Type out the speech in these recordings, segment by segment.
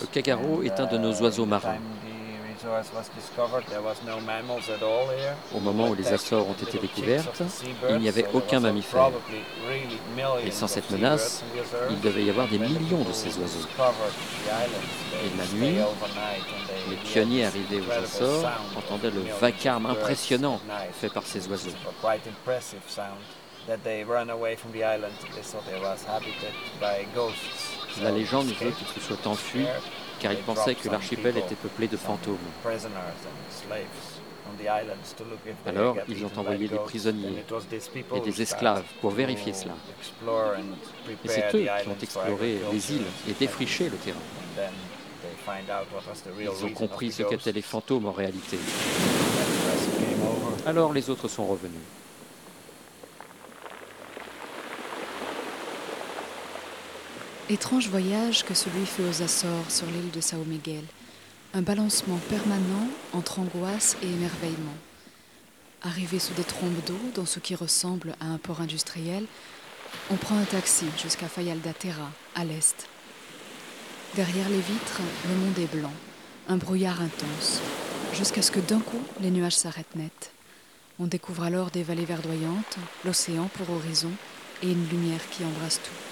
Le kagaro est un de nos oiseaux marins. Au moment où les Açores ont été découvertes, il n'y avait aucun mammifère. Et sans cette menace, il devait y avoir des millions de ces oiseaux. Et la nuit, les pionniers arrivés aux Açores entendaient le vacarme impressionnant fait par ces oiseaux. La légende veut qu'ils se soient enfuis car ils pensaient que l'archipel était peuplé de fantômes. Alors, ils ont envoyé des prisonniers et des esclaves pour vérifier cela. Et c'est eux qui ont exploré les îles et défriché le terrain. Ils ont compris ce qu'étaient les fantômes en réalité. Alors les autres sont revenus. Étrange voyage que celui fait aux Açores sur l'île de Sao Miguel. Un balancement permanent entre angoisse et émerveillement. Arrivé sous des trombes d'eau dans ce qui ressemble à un port industriel, on prend un taxi jusqu'à Fayal Terra, à l'est. Derrière les vitres, le monde est blanc, un brouillard intense, jusqu'à ce que d'un coup les nuages s'arrêtent net. On découvre alors des vallées verdoyantes, l'océan pour horizon et une lumière qui embrasse tout.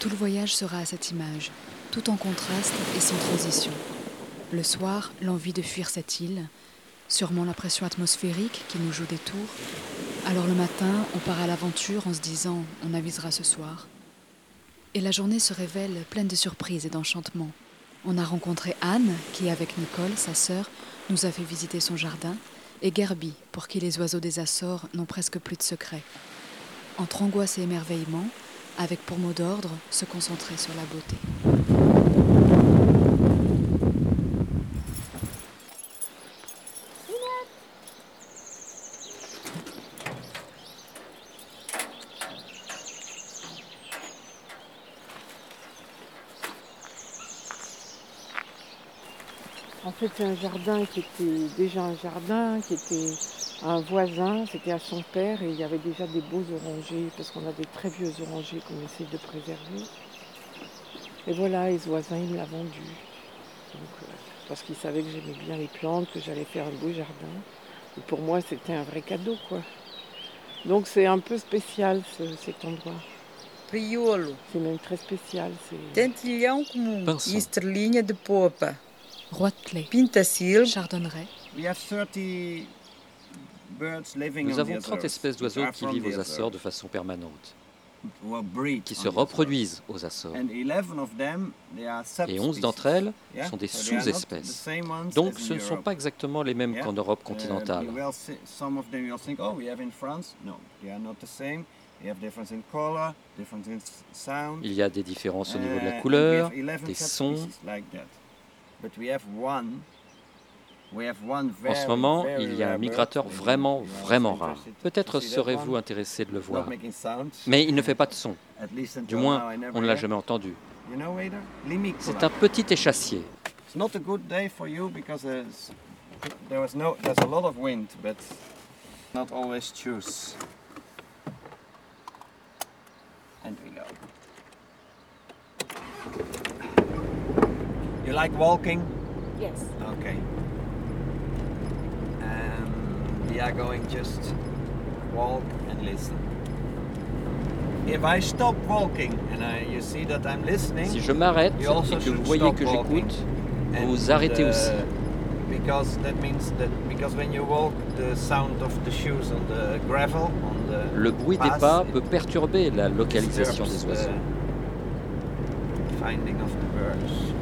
Tout le voyage sera à cette image, tout en contraste et sans transition. Le soir, l'envie de fuir cette île, sûrement la pression atmosphérique qui nous joue des tours. Alors le matin, on part à l'aventure en se disant on avisera ce soir. Et la journée se révèle pleine de surprises et d'enchantements. On a rencontré Anne, qui, avec Nicole, sa sœur, nous a fait visiter son jardin, et Gerby, pour qui les oiseaux des Açores n'ont presque plus de secrets. Entre angoisse et émerveillement, avec pour mot d'ordre se concentrer sur la beauté. En fait, c'est un jardin qui était déjà un jardin, qui était un voisin, c'était à son père, et il y avait déjà des beaux orangers, parce qu'on a des très vieux orangers qu'on essaie de préserver. Et voilà, et ce voisin, il me l'a vendu. Donc, euh, parce qu'il savait que j'aimais bien les plantes, que j'allais faire un beau jardin. Et pour moi, c'était un vrai cadeau, quoi. Donc c'est un peu spécial, ce- cet endroit. Priolo, C'est même très spécial. tentilhão comum estrelinha de popa, Roi de clé, pintacil, chardonneret, We have 30 birds living Nous on avons the 30 Azores. espèces d'oiseaux qui vivent aux Açores de façon permanente, qui se reproduisent aux Açores. And 11 of them, they are Et 11 d'entre elles sont des sous-espèces. Donc ce ne sont Europe. pas exactement les mêmes qu'en Europe Uh, continentale. Il y a des différences au niveau de Uh, la and couleur, we have 11 des sons. En ce moment, very il y a un migrateur Maybe vraiment, vraiment rare. interested to Peut-être serez-vous intéressé de le Not voir. Mais il ne fait pas de son. At least Du moins, on ne l'a jamais entendu. C'est un petit échassier. You because there's, there was no, there's a lot of wind, but not always choose. And we go. You like walking? Yes. Okay. Um, we are going just walk and listen. If I stop walking and I, you see that I'm listening, Si je m'arrête et que vous voyez que j'écoute, vous arrêtez aussi. Because that means that because when you walk, the sound of the shoes on the gravel, on the le bruit des pas peut perturber la localisation des oiseaux. the Finding of the birds.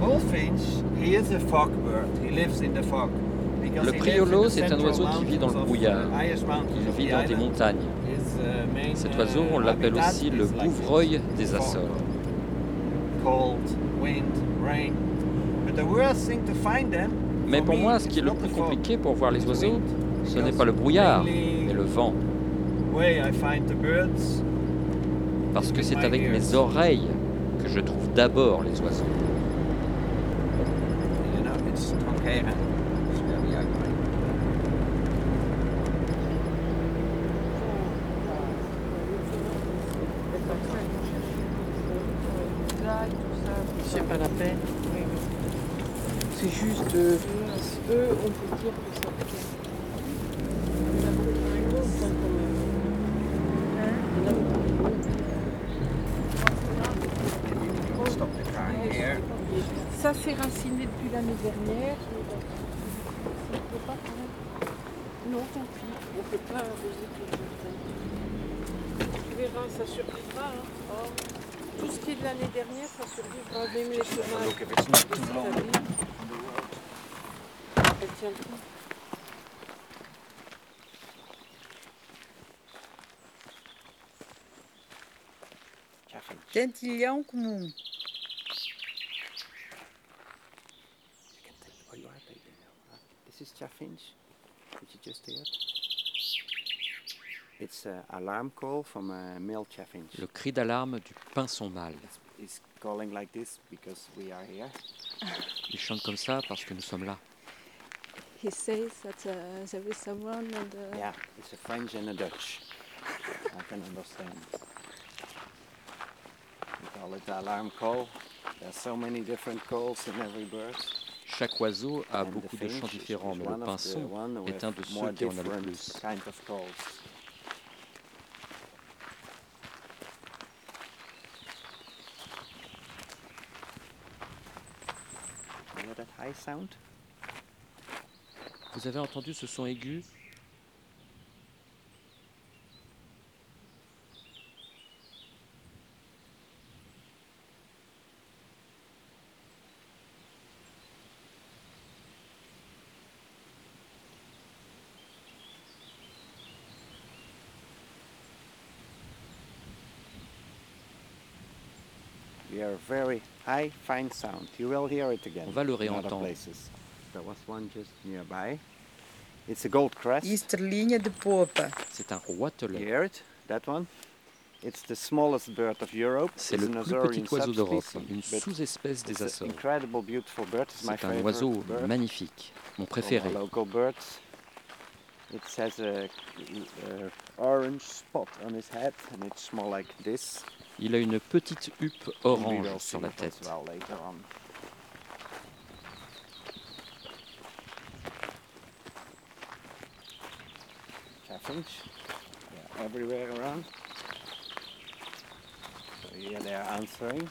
Bullfinch, he is a fog bird. He lives in the fog. Because Le priolo, c'est un oiseau qui vit dans le brouillard. Il vit dans des montagnes. Uh, Cet uh, oiseau, on l'appelle aussi le bouvreuil des. Açores. Mais pour moi, ce qui est le plus compliqué pour voir les oiseaux, ce n'est pas le brouillard, mais le vent. Parce que c'est avec mes oreilles que je trouve d'abord les oiseaux. You know, it's okay. That's where we are going. travail, tout ça. C'est pas la peine. Oui, oui. C'est juste, euh, eux, on peut dire que ça fait. Il y en a beaucoup moins longtemps, quand même. Il y en a beaucoup moins Stop the car here. Ça s'est raciné depuis l'année dernière. Ça ne peut pas quand tant pis. On ne peut pas arroser tout le jardin. Tu verras, ça survivra. hein. Oh. Tout ce qui est de l'année dernière, ça survivra. Même les chemins. Elle tient. Tentilhão comum. This is chaffinch, Le cri d'alarme du pinson mâle. It's, it's calling like this because we are here. Il chante comme ça parce que nous sommes là. He says that uh, there is someone and uh, Yeah, it's a French and a Dutch. I can understand. We call it the alarm call. There are so many different calls in every bird. Chaque oiseau a beaucoup de chants différents, is mais le pinson est un de ceux qui en a le plus. Vous avez entendu ce son aigu We hear a very high, fine sound. You will hear it again. On va le in other réentendre. places. There was one just nearby. It's a gold crest. E estrelinha de popa. C'est un You roitelet. hear it? That one? It's the smallest bird of Europe. C'est It's le plus petit oiseau d'Europe, une sous-espèce des Açores. incredible, beautiful bird. It's my C'est un favorite oiseau bird. magnifique, mon préféré. our local birds. It has a, a orange spot on his head, and it's more like this. Il a une petite huppe orange sur la tête.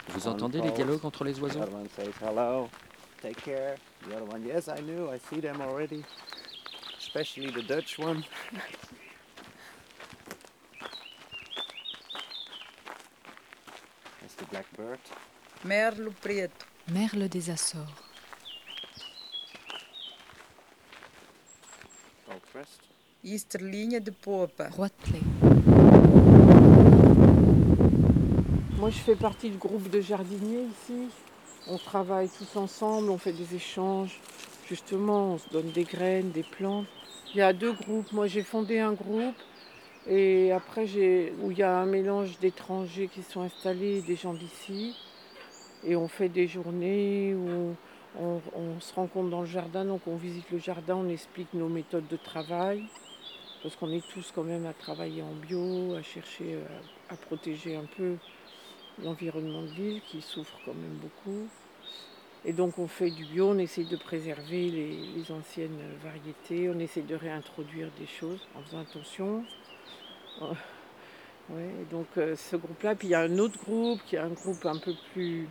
Vous entendez les dialogues entre les oiseaux other one says hello, take care. The other one, yes, I knew, I see them already. Especially the Dutch one. That's the blackbird. Merlo preto. Merle des Açores. E estrelinha de popa. Roitelet. Moi, je fais partie du groupe de jardiniers ici. On travaille tous ensemble, on fait des échanges. Justement, on se donne des graines, des plantes. Il y a deux groupes. Moi, j'ai fondé un groupe et après, où il y a un mélange d'étrangers qui sont installés et des gens d'ici. Et on fait des journées où on, se rencontre dans le jardin. Donc, on visite le jardin, on explique nos méthodes de travail. Parce qu'on est tous quand même à travailler en bio, à chercher euh, à protéger un peu l'environnement de l'île qui souffre quand même beaucoup. Et donc on fait du bio, on essaye de préserver les, les anciennes variétés, on essaye de réintroduire des choses en faisant attention. Ouais, donc euh, ce groupe-là, puis il y a un autre groupe qui est un groupe un peu plus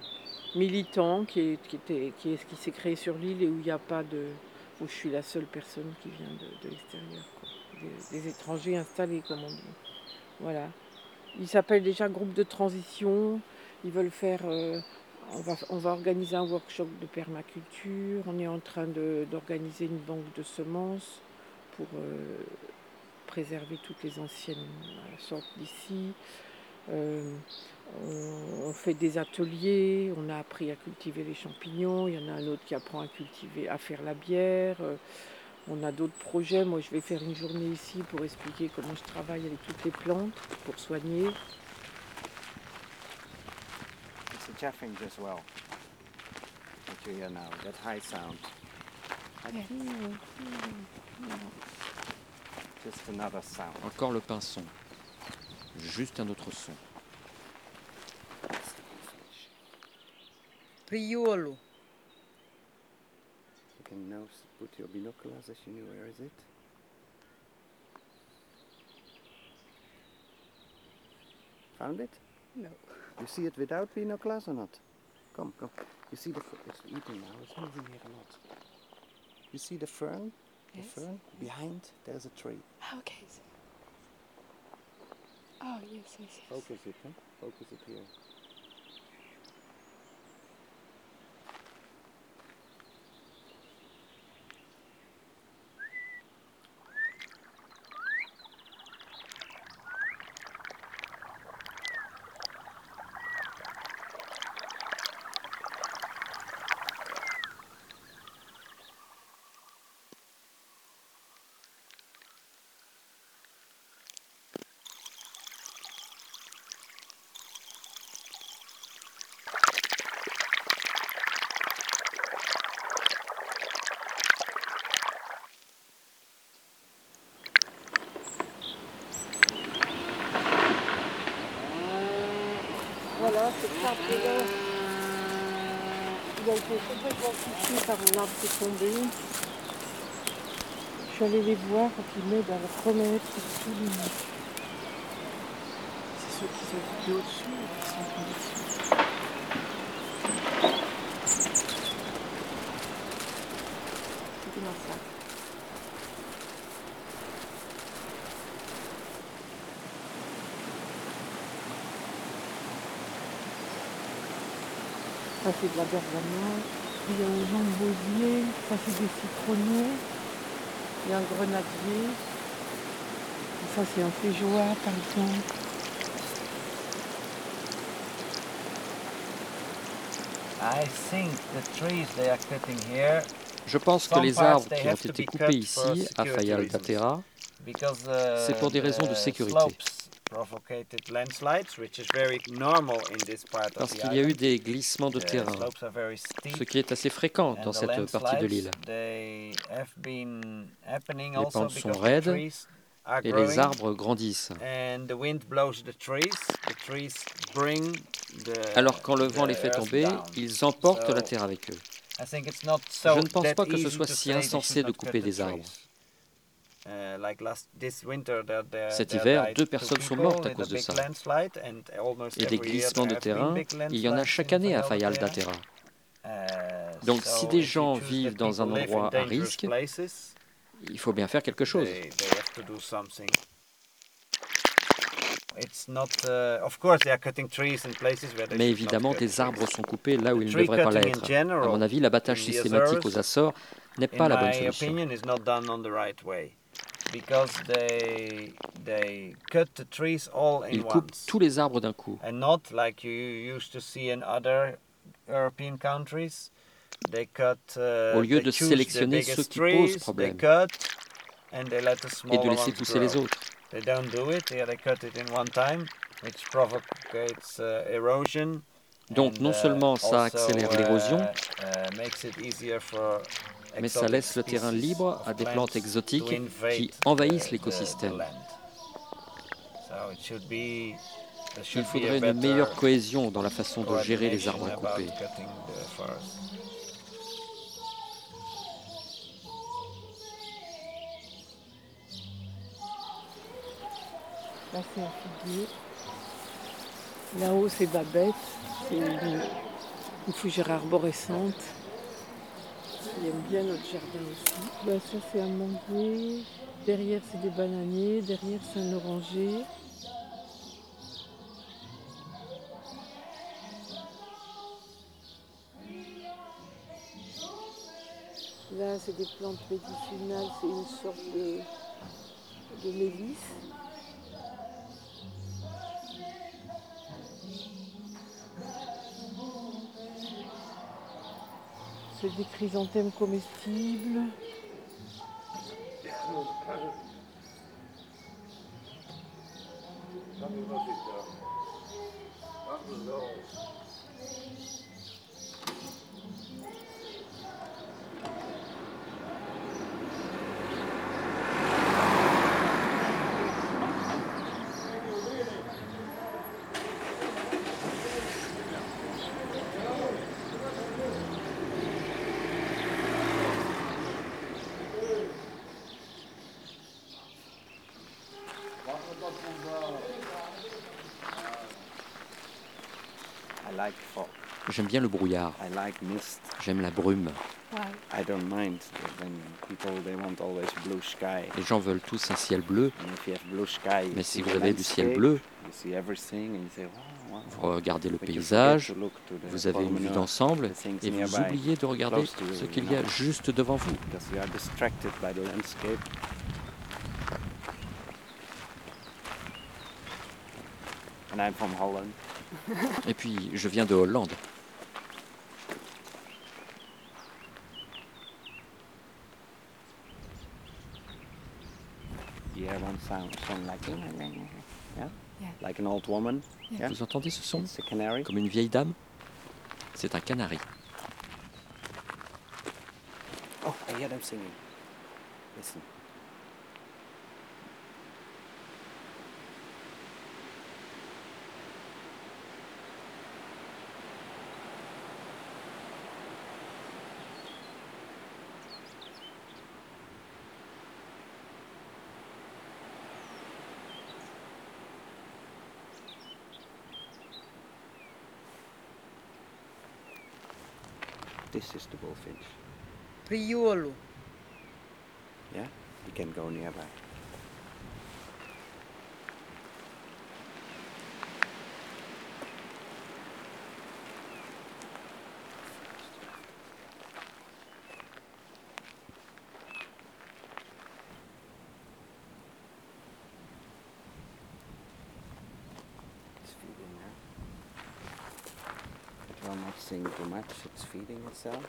militant qui, est, qui, était, qui, est- qui s'est créé sur l'île et où il n'y a pas de. où je suis la seule personne qui vient de, l'extérieur. Des, étrangers installés, comme on dit. Voilà. Il s'appelle déjà groupe de transition. Ils veulent faire. euh, on, va, on va organiser un workshop de permaculture. On est en train d'organiser une banque de semences pour euh, préserver toutes les anciennes euh, sortes d'ici. Euh, on, on fait des ateliers. On a appris à cultiver les champignons. Il y en a un autre qui apprend à cultiver, à faire la bière. Euh, on a d'autres projets. Moi, je vais faire une journée ici pour expliquer comment je travaille avec toutes les plantes pour soigner. It's a chaffinch as well. What you hear now, that high sound. Just another sound. Encore le pinson. Juste un autre son. Priolo. You can now put your binoculars as you know where is it? Found it? No. You see it without binoculars or not? Come, come. You see the it's eating now. It's moving here a lot. You see the fern? Yes. The fern behind. There's a tree. Ah, okay. Oh, yes, yes, yes. Focus it, huh? Focus it here. Cet arbre-là, il a été complètement touché par un arbre qui est tombé. Je suis allée les voir pour qu'ils m'aident à le remettre tous les C'est ceux qui occupés au-dessus qui sont tombés dessus. C'était ma sac. Ça c'est de la bergamote. Il y a un jambosier, ça c'est des citronneux. Il y a un grenadier. Et ça c'est un feijoa par exemple. I think the trees they are cutting here Je pense que les arbres qui ont été coupés ici, à Fayal d'Atera, uh, C'est pour des raisons de sécurité. Parce qu'il y a eu des glissements de terrain, ce qui est assez fréquent dans cette partie de l'île. Les pentes sont raides Et les arbres grandissent. Alors quand le vent les fait tomber, ils emportent la terre avec eux. Je ne pense pas que ce soit si insensé de couper des arbres. Cet there hiver, deux personnes sont mortes à cause de ça. Et des glissements de terrain, il y en a chaque année à Fayal Fayal d'Atera. d'Atera. Uh, Donc, si des gens vivent dans un endroit à risque, Il faut bien faire quelque chose. they, they have to do something. It's not, uh, of course, they are cutting trees in places where they Mais évidemment, des arbres sont coupés là où ils ne devraient pas l'être. À mon avis, l'abattage systématique aux Açores n'est pas la bonne solution. Because they they cut the trees all in Ils coupent once tous les arbres d'un coup. and not like you used to see in other European countries. They cut. uh, Au lieu they de sélectionner ceux qui trees, posent They problème. cut and they let the et de laisser pousser les autres. They don't do it. They cut it in one time, which provocates uh, erosion. Donc and, non uh, seulement ça accélère uh, l'érosion, mais ça exotic laisse le terrain libre à des plants plantes exotiques invade qui the- envahissent l'écosystème. Il faudrait une meilleure cohésion dans la façon de gérer les arbres à couper. Là, c'est un figuier. Là-haut, c'est Babette. C'est une, une fougère arborescente. Il aime bien notre jardin aussi. Ben, ça, c'est un manguier. Derrière, c'est des bananiers. Derrière, c'est un oranger. Là, c'est des plantes médicinales. C'est une sorte de, de mélisse. C'est des chrysanthèmes comestibles. J'aime bien le brouillard. J'aime la brume. Les gens veulent tous un ciel bleu. Mais si vous avez du ciel bleu, vous regardez le paysage, vous avez une vue d'ensemble et vous oubliez de regarder ce qu'il y a juste devant vous. Et puis, je viens de Hollande. Vous entendez ce son Comme une vieille dame C'est un canari. Oh, I hear them singing. Listen. Priolo. Yeah, you can go nearby.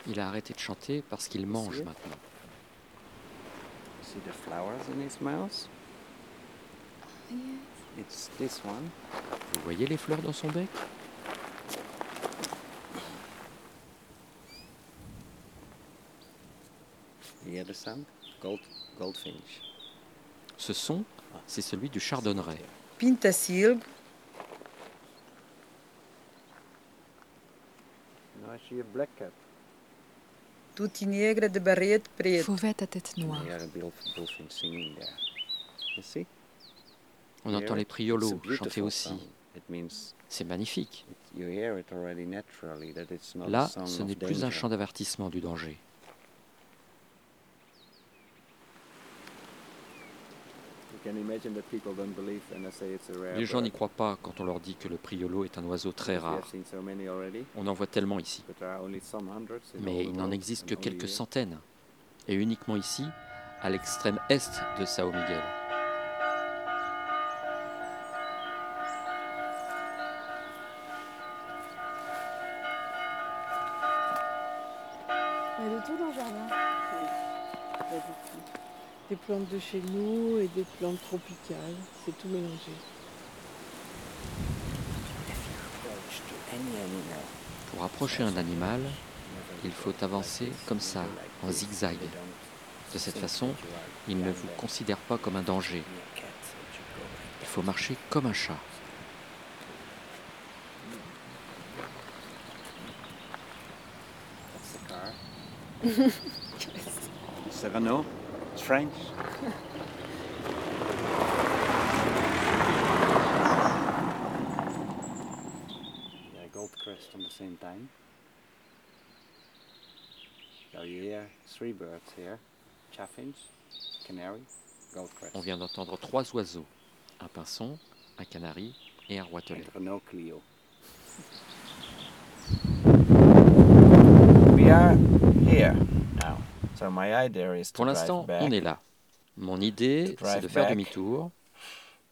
Il a arrêté de chanter parce qu'il mange maintenant. See the flowers in his mouth? It's this one. Vous voyez les fleurs dans son bec? You hear the sound? Gold, goldfinch. Ce son, c'est celui du chardonneret. Black cap. Negra de barrete. Fauvette à tête noire. You hear a bull- bullfinch singing there. You see? On You entend hear les priolos chanter aussi. C'est magnifique. you hear it already naturally that it's not a Là, ce of n'est plus un chant d'avertissement du danger. Les gens n'y croient pas quand on leur dit que le priolo est un oiseau très rare. On en voit tellement ici. Mais il n'en existe que quelques centaines. Et uniquement ici, à l'extrême est de Sao Miguel. Plantes de chez nous et des plantes tropicales, c'est tout mélangé. Pour approcher un animal, il faut avancer comme ça, en zigzag. De cette façon, il ne vous considère pas comme un danger. Il faut marcher comme un chat. That's French. yeah, gold crest on the same time. So you hear three birds here. Chaffinch, canary, gold crest. On vient d'entendre trois oiseaux, un pinson, un canari et un roitelet. And Renault Clio. We are here Pour l'instant, on est là. Mon idée, To c'est de faire demi-tour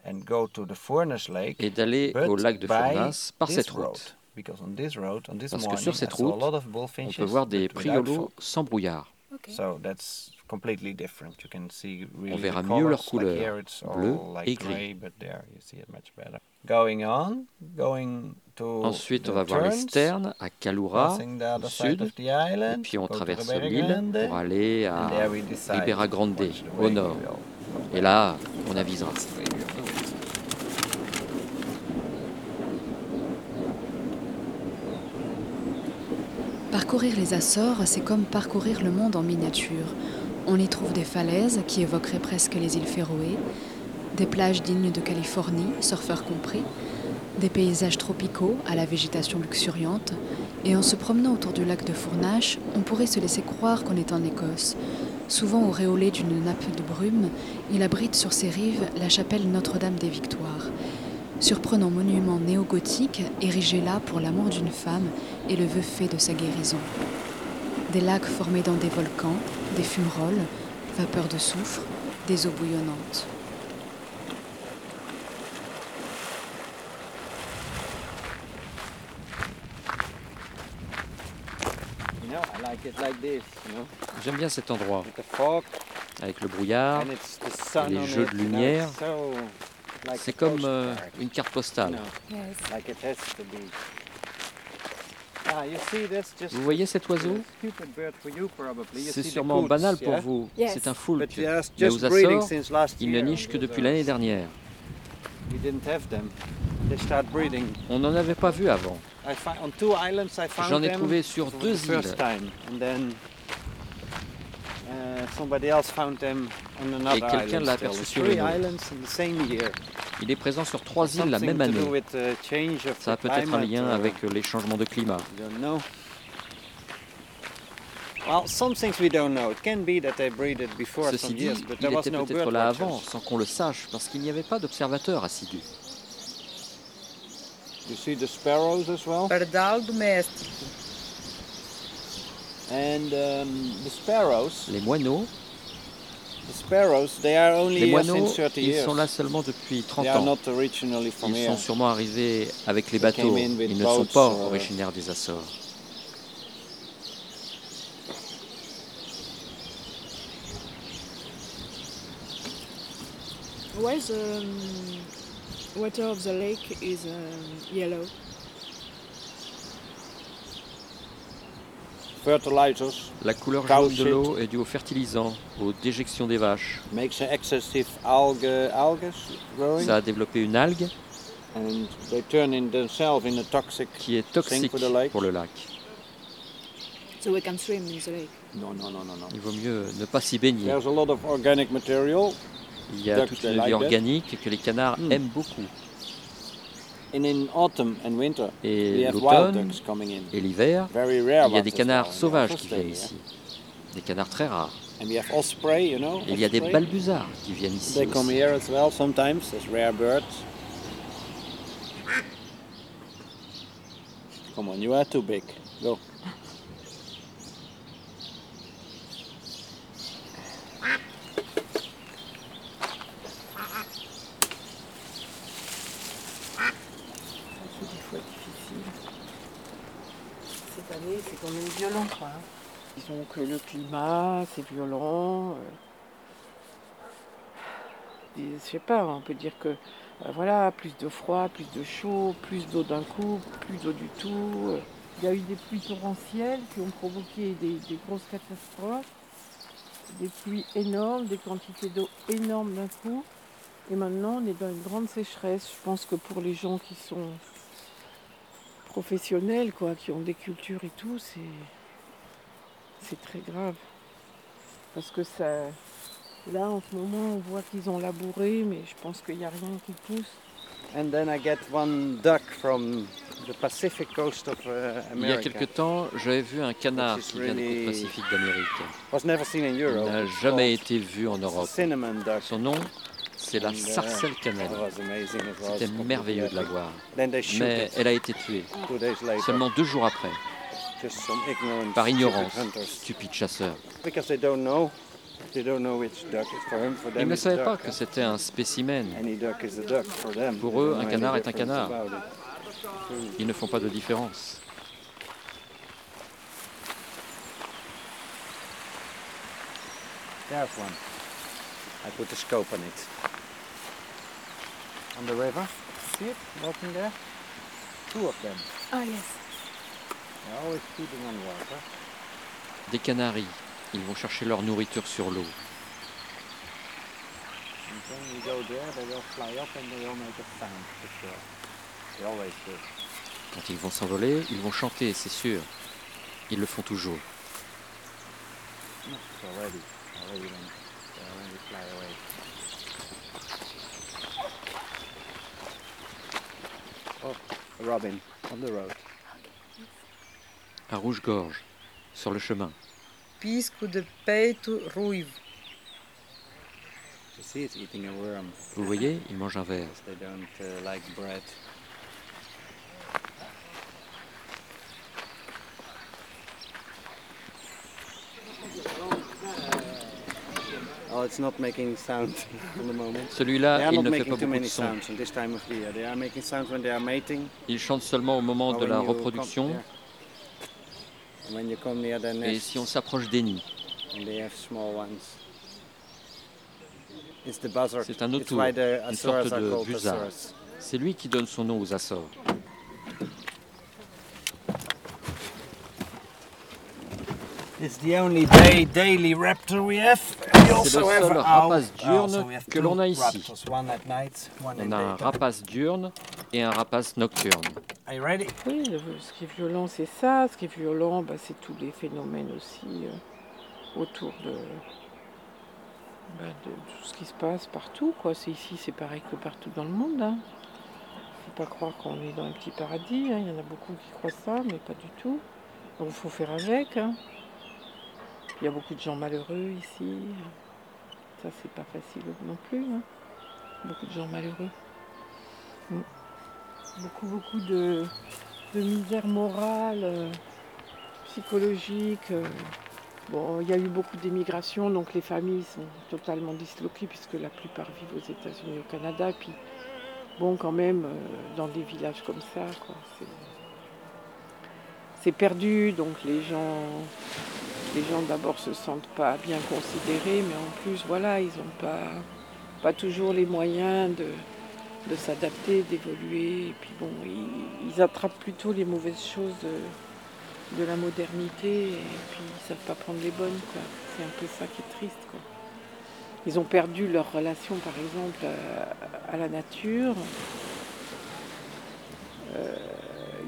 and go to the Furnace Lake. et d'aller au lac de Furnas par cette route. Because on this road, on this Parce que sur cette route, lot of On peut voir des priolos sans brouillard. That's completely different. You can see really On verra mieux leur colours. Like couleur, here it's all bleu like et gris. gray, but there you see it much better. Going on, going to Ensuite, on the va voir les sternes à Kalura, au sud, of the island, et puis on go to traverse l'île pour aller and à Ribeira Grande, au nord. Et là, on avisera. Parcourir les Açores, c'est comme parcourir le monde en miniature. On y trouve des falaises qui évoqueraient presque les îles Féroé, des plages dignes de Californie, surfeurs compris, Des paysages tropicaux à la végétation luxuriante, et en se promenant autour du lac de Fournache, on pourrait se laisser croire qu'on est en Écosse. Souvent auréolé d'une nappe de brume, il abrite sur ses rives la chapelle Notre-Dame des Victoires, surprenant monument néo-gothique érigé là pour l'amour d'une femme et le vœu fait de sa guérison. Des lacs formés dans des volcans, des fumerolles, vapeurs de soufre, des eaux bouillonnantes. J'aime bien cet endroit, avec le brouillard, et les jeux de lumière. C'est comme euh, une carte postale. Ah, Vous voyez cet oiseau C'est sûrement banal pour vous. C'est un foulque. Mais aux Açores, il ne niche que depuis l'année dernière. On n'en avait pas vu avant. J'en ai trouvé sur deux îles. Et quelqu'un l'a aperçu sur une autre. Il est présent sur trois îles la même année. Ça a peut-être un lien avec les changements de climat. Ceci dit, il était peut-être là avant, sans qu'on le sache, parce qu'il n'y avait pas d'observateurs assidus. You see the sparrows as well? Pardal domestique. And um, the sparrows. Les moineaux. The sparrows, they are only les moineaux, since 30 ils years. sont là seulement depuis 30 They are ans. not originally from Ils here. sont sûrement arrivés avec les They came bateaux. in with Ils ne sont boats pas or- originaires des Açores. Why the um, water of the lake is um, yellow? La couleur jaune de l'eau est due aux fertilisants, aux déjections des vaches. makes an excessive algae, algae growing, Ça a développé une algue and they turn in themselves in a toxic. qui est toxique for the lake. pour le lac. So we can swim in the lake. No, no, no, no, no. Il vaut mieux ne pas s'y baigner. There's a lot of organic material, Il y a toute une like vie that. organique que les canards Hmm. aiment beaucoup. and in autumn and winter we Et l'automne ducks coming in. et l'hiver, il y a des canards sauvages qui viennent ici. Des canards très rares. And we have osprey, you know. Et il y a des balbuzards qui viennent ici. They come aussi. here as well sometimes as rare birds. Come on, you are too big. Go. C'est des fois difficile. Cette année, c'est quand même violent. Quoi. hein. Disons que le climat, c'est violent. euh. Je sais pas, on peut dire que euh, voilà, plus de froid, plus de chaud, plus d'eau d'un coup, plus d'eau du tout. euh. Il y a eu des pluies torrentielles qui ont provoqué des grosses catastrophes, des pluies énormes, des quantités d'eau énormes d'un coup. Et maintenant, on est dans une grande sécheresse. Je pense que pour les gens qui sont professionnels, quoi, qui ont des cultures et tout, c'est c'est très grave. Parce que ça, là, en ce moment, on voit qu'ils ont labouré, mais je pense qu'il n'y a rien qui pousse. And then I get one duck from the Pacific coast of uh, Il y a America. quelque temps, j'avais vu un canard qui vient des really- côtes pacifiques d'Amérique. Was never seen in Il Europe. n'a jamais été vu en Europe. Cinnamon duck. Son nom, c'est la uh, sarcelle cannelle. C'était merveilleux de la voir. Mais elle a été tuée seulement deux jours après, par ignorance, stupide chasseur. Ils ne savaient pas que c'était un spécimen. Pour eux, un canard est un canard. Ils ne font pas de différence. There's one. I put a scope on it. On the river. See it walking there? Two of them. Ah yes. They're always feeding on water. Des canaris, ils vont chercher leur nourriture sur l'eau. And when you go there, they will fly up and they will make a sound for sure. They always do. Quand ils vont s'envoler, ils vont chanter, c'est sûr. Ils le font toujours. It's already, already when already fly away. Oh, robin on the road. Un rouge-gorge, sur le chemin. Pisco de peito ruivo. You see it's eating a worm. Vous voyez, il mange un ver. They don't uh, like bread. Oh, it's not making sound for the moment. They Celui-là, il ne fait pas beaucoup de son. sounds in this time of the year. They are making sounds when they are mating. Il chante seulement au moment de la reproduction et si on s'approche des nids. C'est un the une sorte de. Azores. C'est lui qui donne son nom aux Açores. It's the only day, daily raptor we have. We C'est also le have seul an rapace diurne Also we have que l'on a ici. raptors, one at night, one in On a un rapace diurne et un rapace nocturne. Are you ready? Oui, ce qui est violent, c'est ça. Ce qui est violent, bah, c'est tous les phénomènes aussi euh, autour de, bah, de tout ce qui se passe partout. Quoi. C'est ici, c'est pareil que partout dans le monde. Hein. Faut pas croire qu'on est dans un petit paradis. hein. Il y en a beaucoup qui croient ça, mais pas du tout. Donc il faut faire avec. hein. Il y a beaucoup de gens malheureux ici. Ça, c'est pas facile non plus. hein. Beaucoup de gens malheureux. Beaucoup, beaucoup de, misère morale, euh, psychologique. euh. Bon, il y a eu beaucoup d'émigration, donc les familles sont totalement disloquées puisque la plupart vivent aux États-Unis au Canada. Puis, bon, quand même, euh, dans des villages comme ça, quoi, c'est perdu, donc les gens, les gens d'abord se sentent pas bien considérés, mais en plus, voilà, ils n'ont pas, pas toujours les moyens de, de s'adapter, d'évoluer. Et puis bon, ils, attrapent plutôt les mauvaises choses de, la modernité et puis ils savent pas prendre les bonnes. C'est un peu ça qui est triste. Ils ont perdu leur relation, par exemple, à, à la nature. Euh,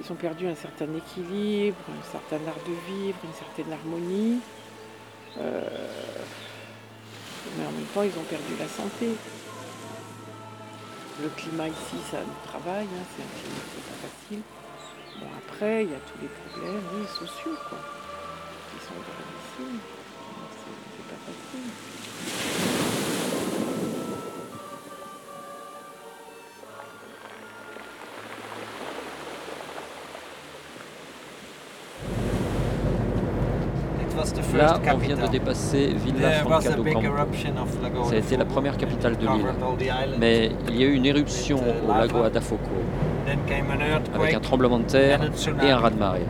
ils ont perdu un certain équilibre, un certain art de vivre, une certaine harmonie. Euh, mais en même temps, ils ont perdu la santé. Le climat ici, ça nous travaille, hein, c'est un climat qui n'est pas facile. Bon, après, il y a tous les problèmes sociaux, quoi, qui sont C'est c'est pas facile. Là, on vient de dépasser Villa There was a Francado big Campo. eruption of Lago Ça a été la première capitale de l'île. Mais il y a eu une éruption au lago Adafoco avec un tremblement de terre et un raz-de-marée.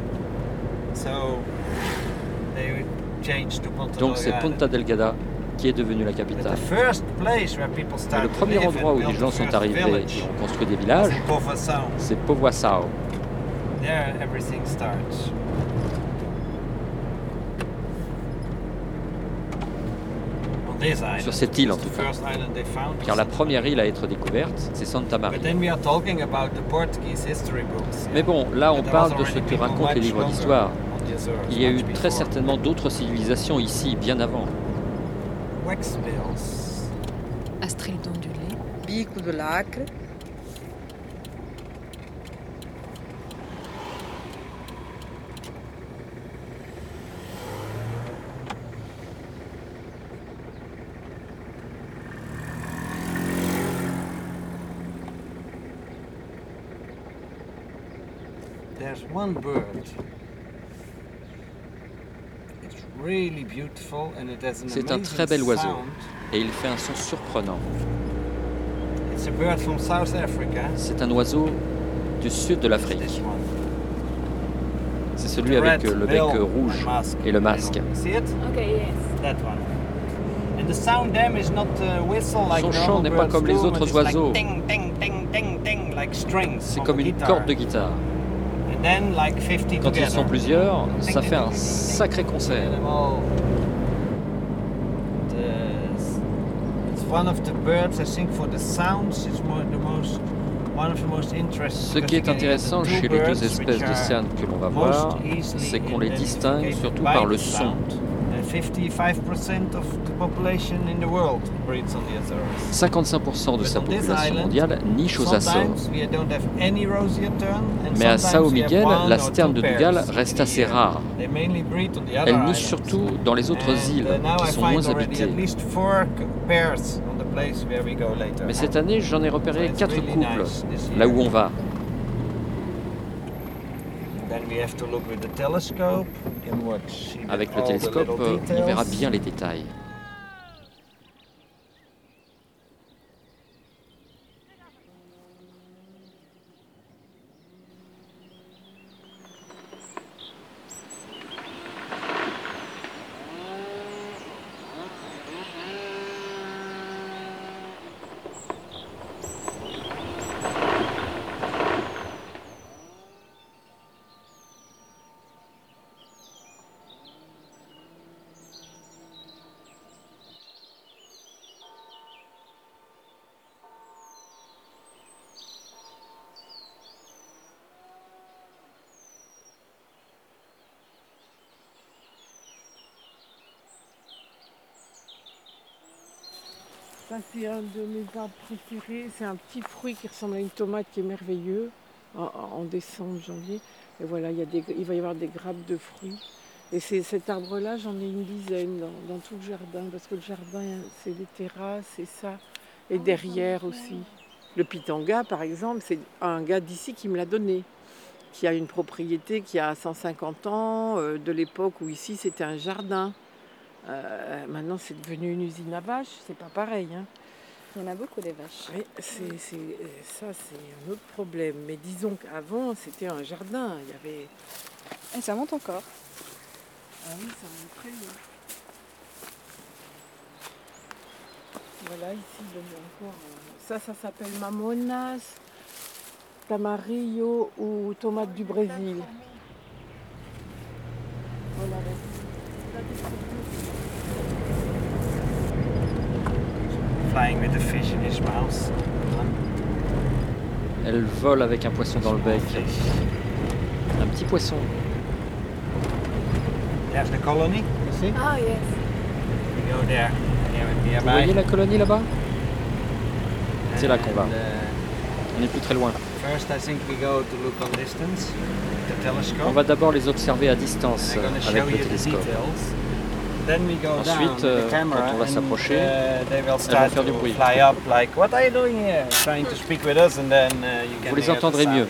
Donc c'est. Ponta Delgada qui est devenue la capitale. le premier endroit où les gens sont arrivés et ont construit des villages, c'est Povoaçao. There everything starts. On this island, Sur cette île, en tout cas. Car la première île à être découverte, c'est Santa But Maria. then we are talking about the Portuguese history books. Mais bon, là on parle de ce que racontent les livres d'histoire. Il y a eu très certainement d'autres civilisations ici bien avant. Bico do lacre. There's one bird. It's really beautiful and it has an C'est un très bel oiseau. Et il fait un son surprenant. It's a bird from South Africa. C'est un oiseau du sud de l'Afrique. C'est celui avec euh, le bec rouge et le masque. See it? Okay, yes. That one. And the sound them is not a whistle like Son chant n'est pas birds comme les autres oiseaux. C'est comme a une guitar. corde de guitare. Then like 50 Quand ils together. sont plusieurs, ça fait un sacré concert. And them all. The- It's one of the birds, I think, for the sounds, it's more, the most, one of the most interesting. Ce qui est intéressant chez les deux espèces de cernes que l'on va voir, c'est qu'on les distingue surtout par le son. Sound. And 55% de sa population mondiale niche aux Açores. Mais à Sao Miguel, la sterne de Dougal reste assez rare. Elle niche surtout dans les autres uh, îles qui sont moins habitées. Mais cette année, j'en ai repéré quatre couples là où on va. Avec le télescope, on verra bien les détails. Ça, c'est un de mes arbres préférés. C'est un petit fruit qui ressemble à une tomate qui est merveilleux en, décembre, janvier. Et voilà, il, y a des, il va y avoir des grappes de fruits. Et c'est cet arbre-là, j'en ai une dizaine dans, tout le jardin, parce que le jardin, c'est les terrasses et ça. Et ah derrière aussi. Le pitanga, par exemple, c'est un gars d'ici qui me l'a donné, qui a une propriété qui a 150 ans, euh, de l'époque où ici c'était un jardin. Euh, maintenant, c'est devenu une usine à vaches, c'est pas pareil. Hein. Il y en a beaucoup des vaches. Oui, c'est, ça, c'est un autre problème. Mais disons qu'avant, c'était un jardin. Il y avait. Et ça monte encore. Ah oui, ça monte très bien. Voilà, ici, encore. Euh, ça, ça s'appelle mamonas, tamarillo ou tomate du Brésil. Voilà, flying with the fish in his mouth. Elle vole avec un poisson dans le bec. Un petit poisson. There's the colony, you see? Oh yes. We go there. Vous voyez la colonie là-bas? C'est là qu'on va. Uh, On n'est plus très loin. First, I think we go to look on distance, the telescope. On va d'abord les observer à distance avec le télescope. Ensuite, euh, quand on va s'approcher, uh, elles vont faire du bruit. Vous les entendrez mieux.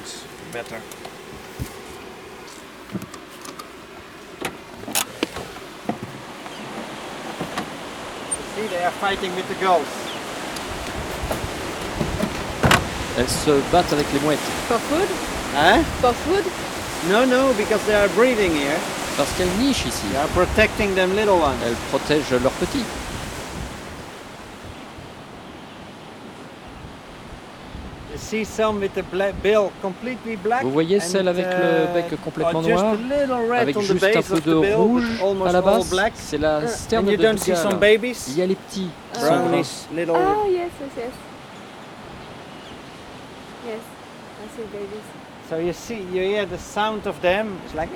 Elles se battent avec les mouettes. For food? Hein? For food? No, no, because they are breeding here. Parce qu'elles nichent ici. They are protecting them little ones. Elles protègent leurs petits. You see some with the black bill completely black. Vous voyez celle avec le uh, bec complètement noir, avec juste un peu de rouge à la base. C'est la sterne de. Il y a les petits brownish little. Oh yes, yes, yes. Yes, I see babies. So you see, you hear the sound of them. It's like.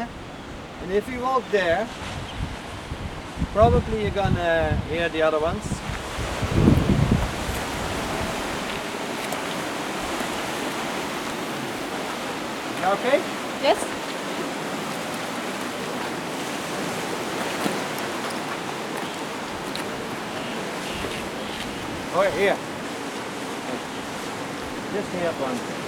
And if you walk there, probably you're gonna hear the other ones. okay? Yes. Oh, here. Just here one.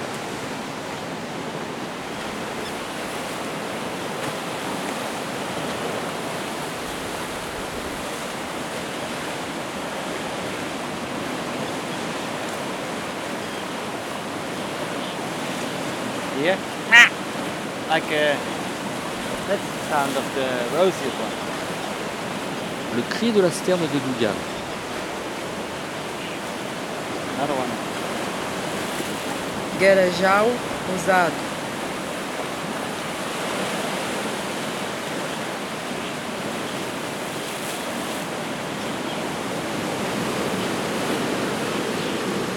Like uh, that's the sound of the rosiest one. Le cri de la sterne de Dougal. Another one. Guerajal usado.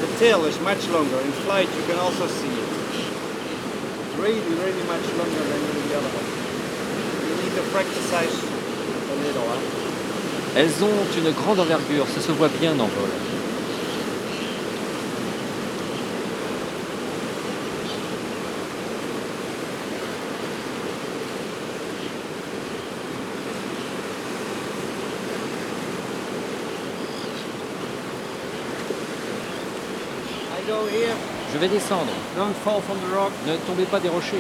The tail is much longer. In flight you can also see it. Really, really need to Elles ont une grande envergure, ça se voit bien en vol. Je vais descendre. Ne tombez pas des rochers.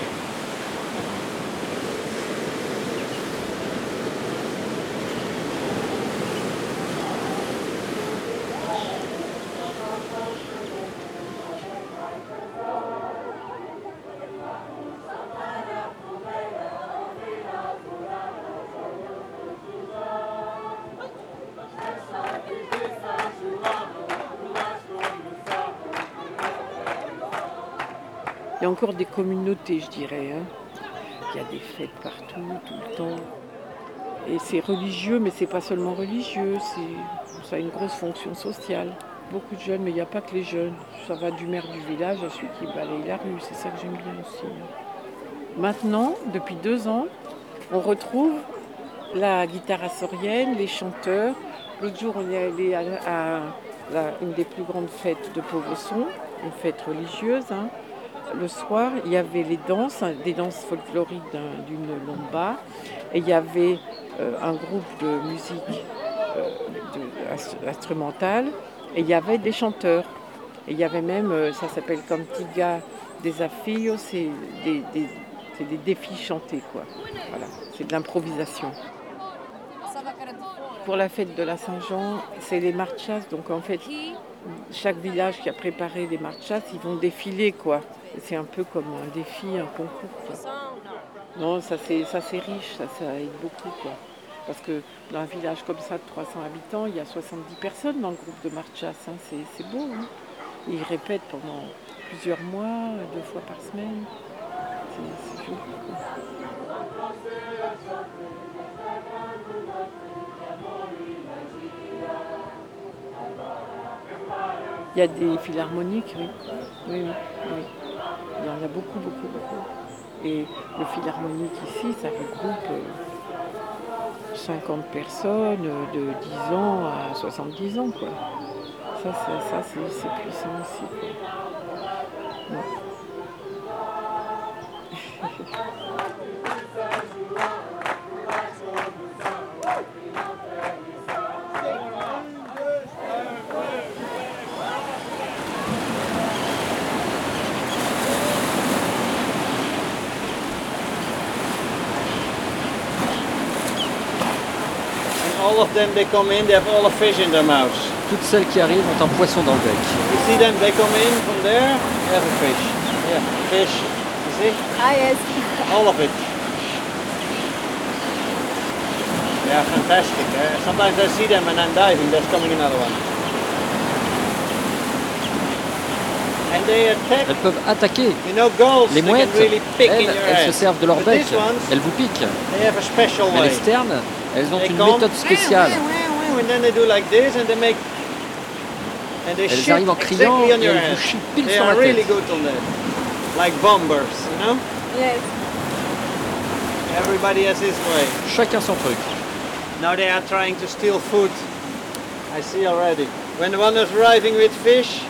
Encore des communautés, je dirais. Hein. Il y a des fêtes partout, tout le temps. Et c'est religieux, mais c'est pas seulement religieux, ça a une grosse fonction sociale. Beaucoup de jeunes, mais il n'y a pas que les jeunes. Ça va du maire du village à celui qui balaye la rue, c'est ça que j'aime bien aussi. Hein. Maintenant, depuis deux ans, on retrouve la guitare açorienne, les chanteurs. L'autre jour, on est allé à, une des plus grandes fêtes de Pauvreson, une fête religieuse. Hein le soir, il y avait les danses, des danses folkloriques d'une lomba, et il y avait euh, un groupe de musique euh, instrumentale, et il y avait des chanteurs. Et il y avait même, euh, ça s'appelle comme Tiga des Afillos, c'est des, des, défis chantés, quoi. Voilà, c'est de l'improvisation. Pour la fête de la Saint-Jean, c'est les marchas, donc en fait, chaque village qui a préparé les marchas, ils vont défiler, quoi. C'est un peu comme un défi, un concours. Non, ça c'est riche, ça, aide beaucoup quoi. Parce que dans un village comme ça de 300 habitants, il y a 70 personnes dans le groupe de marchas. Hein. C'est beau. Hein. ils répètent pendant plusieurs mois, deux fois par semaine. C'est. Il y a des philharmoniques, oui. Oui, oui, Il y en a beaucoup, beaucoup, beaucoup. Et le philharmonique ici, ça regroupe 50 euh, personnes de 10 ans à 70 ans. Quoi. Ça, ça, c'est puissant aussi. All of them they come in, they have all the fish in their mouths. Toutes celles qui arrivent ont un poisson dans le bec. You see them, they come in from there, they have a fish. Yeah, fish. You see? Ah yes. All of it. Yeah, fantastic. Eh? Sometimes I see them and I'm diving, there's coming another one. And they attack. Elles peuvent attaquer. You know, gulls, les mouettes, really pick elles, in your elles se servent de leur bec, ones, elles vous piquent. They have a special Mais way. les sternes, elles ont une méthode spéciale. Elles arrivent en criant et elles vous chient pile sur la tête. Really good on that. Like bombers, you know? Yes. Everybody has his way. Chacun son truc. Now they are trying to steal food. I see already. When one is arriving with fish,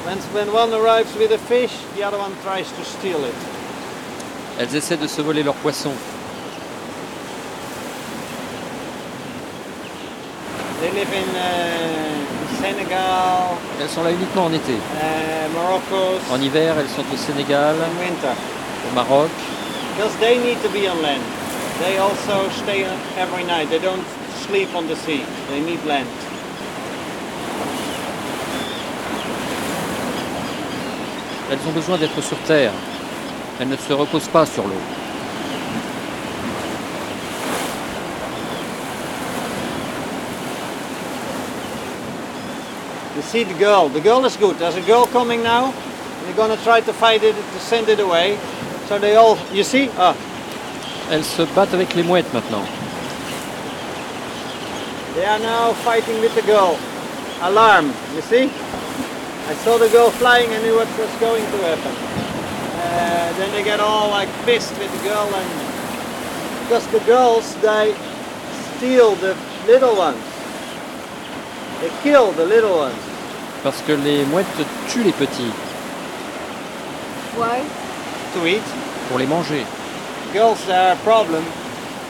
when one arrives with a fish, the other one tries to steal it. Elles essaient de se voler leurs poissons. They live in uh, Senegal. Elles sont là uniquement en été. Uh. En hiver, elles sont au Sénégal. In. Au Maroc. Because they need to be on land. They also stay every night. They don't sleep on the sea. They need land. Elles ont besoin d'être sur Terre. Elles ne se reposent pas sur l'eau. You see the girl. The girl is good. There's a girl coming now. They're going to try to fight it, to send it away. So they all, you see? Ah. Elles se battent avec les mouettes maintenant. They are now fighting with the girl. Alarm, you see? I saw the girl flying, I knew what was going to happen. Uh, then they get all like pissed with the girl and because the girls they steal the little ones. They kill the little ones. Parce que les mouettes tuent les petits. Why? To eat. Pour les manger. Girls are a problem.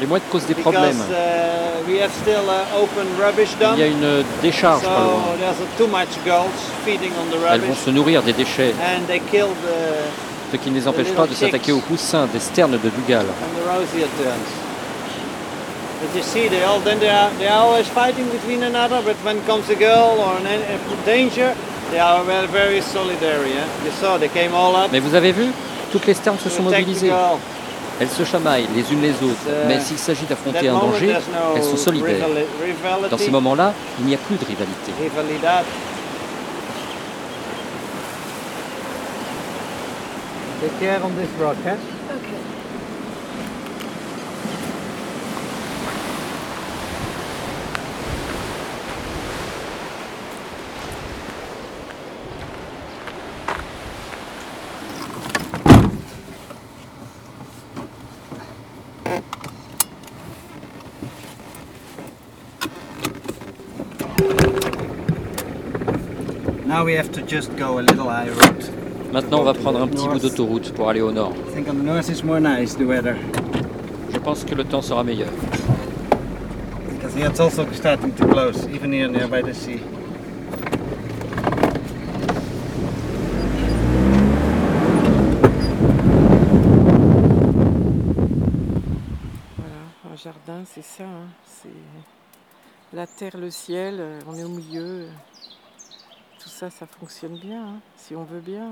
Les mouettes causent des problèmes. Uh, we have still uh, open rubbish dump. Il y a une décharge so pas loin. there's too much girls feeding on the Elles vont rubbish. se nourrir des déchets, And they kill the ce qui ne les empêche pas de s'attaquer aux poussins des sternes de Dougal. But you see, they all then they are they are always fighting between another. But when comes a girl or an, a danger, they are very, very solidary. Eh? You saw they came all up Mais vous avez vu? Toutes les sternes se sont mobilisées. Elles se chamaillent les unes les autres. Euh, Mais s'il s'agit d'affronter un danger, elles sont solidaires. Dans ces moments-là, il n'y a plus de rivalité. rivalidad. Take care on this rock, Now we have to just go a little high road. Maintenant, on va prendre un petit bout d'autoroute pour aller au nord. I think on the north is more nice, the weather. Je pense que le temps sera meilleur. Because here it's also starting to close, even here near by the sea. Voilà, un jardin, c'est ça. hein, C'est la terre, le ciel, euh, on est au milieu. Ça, ça fonctionne bien, hein, si on veut bien.